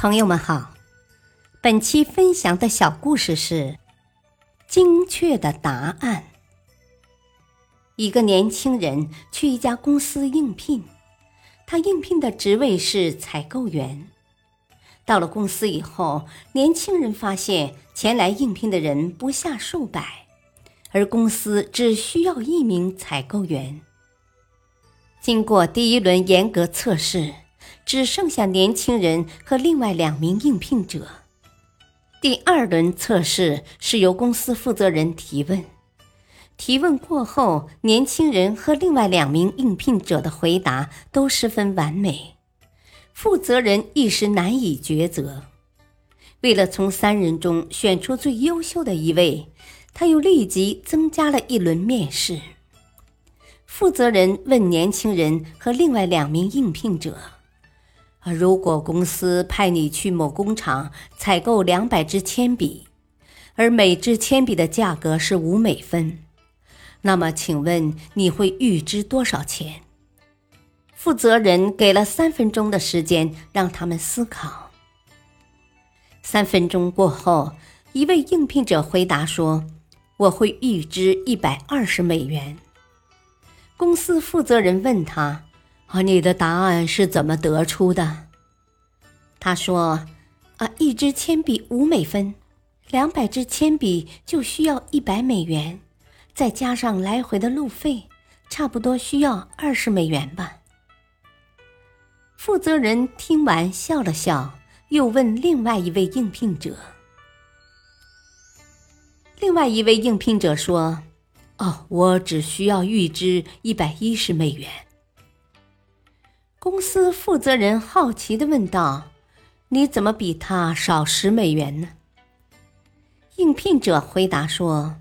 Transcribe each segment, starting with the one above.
朋友们好，本期分享的小故事是精确的答案。一个年轻人去一家公司应聘，他应聘的职位是采购员。到了公司以后，年轻人发现前来应聘的人不下数百，而公司只需要一名采购员。经过第一轮严格测试。只剩下年轻人和另外两名应聘者。第二轮测试是由公司负责人提问，提问过后，年轻人和另外两名应聘者的回答都十分完美，负责人一时难以抉择。为了从三人中选出最优秀的一位，他又立即增加了一轮面试。负责人问年轻人和另外两名应聘者。如果公司派你去某工厂采购两百支铅笔，而每支铅笔的价格是五美分，那么请问你会预支多少钱？负责人给了三分钟的时间让他们思考。三分钟过后，一位应聘者回答说：“我会预支一百二十美元。”公司负责人问他。啊，你的答案是怎么得出的？他说：“啊，一支铅笔五美分，两百支铅笔就需要一百美元，再加上来回的路费，差不多需要二十美元吧。”负责人听完笑了笑，又问另外一位应聘者。另外一位应聘者说：“哦，我只需要预支一百一十美元。”公司负责人好奇的问道：“你怎么比他少十美元呢？”应聘者回答说：“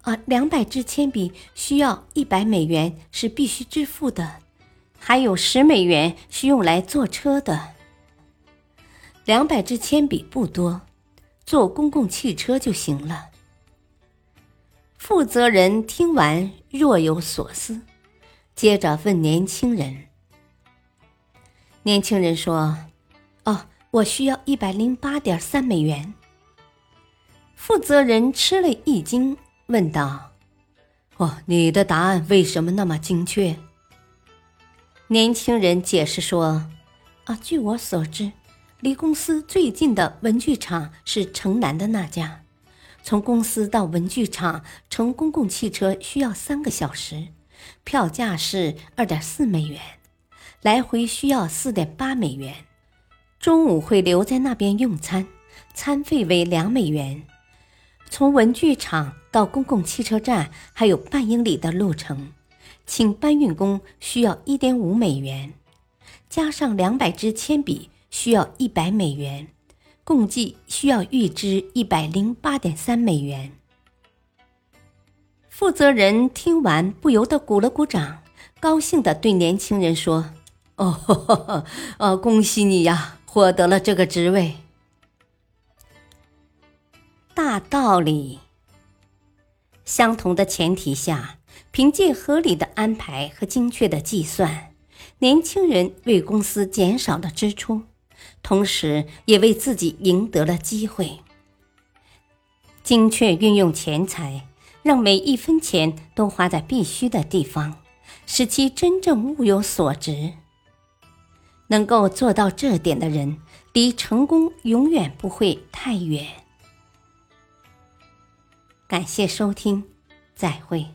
啊，两百支铅笔需要一百美元是必须支付的，还有十美元是用来坐车的。两百支铅笔不多，坐公共汽车就行了。”负责人听完若有所思，接着问年轻人。年轻人说：“哦，我需要一百零八点三美元。”负责人吃了一惊，问道：“哦，你的答案为什么那么精确？”年轻人解释说：“啊，据我所知，离公司最近的文具厂是城南的那家，从公司到文具厂乘公共汽车需要三个小时，票价是二点四美元。”来回需要四点八美元，中午会留在那边用餐，餐费为两美元。从文具厂到公共汽车站还有半英里的路程，请搬运工需要一点五美元，加上两百支铅笔需要一百美元，共计需要预支一百零八点三美元。负责人听完不由得鼓了鼓掌，高兴地对年轻人说。哦，呃，恭喜你呀，获得了这个职位。大道理，相同的前提下，凭借合理的安排和精确的计算，年轻人为公司减少了支出，同时也为自己赢得了机会。精确运用钱财，让每一分钱都花在必须的地方，使其真正物有所值。能够做到这点的人，离成功永远不会太远。感谢收听，再会。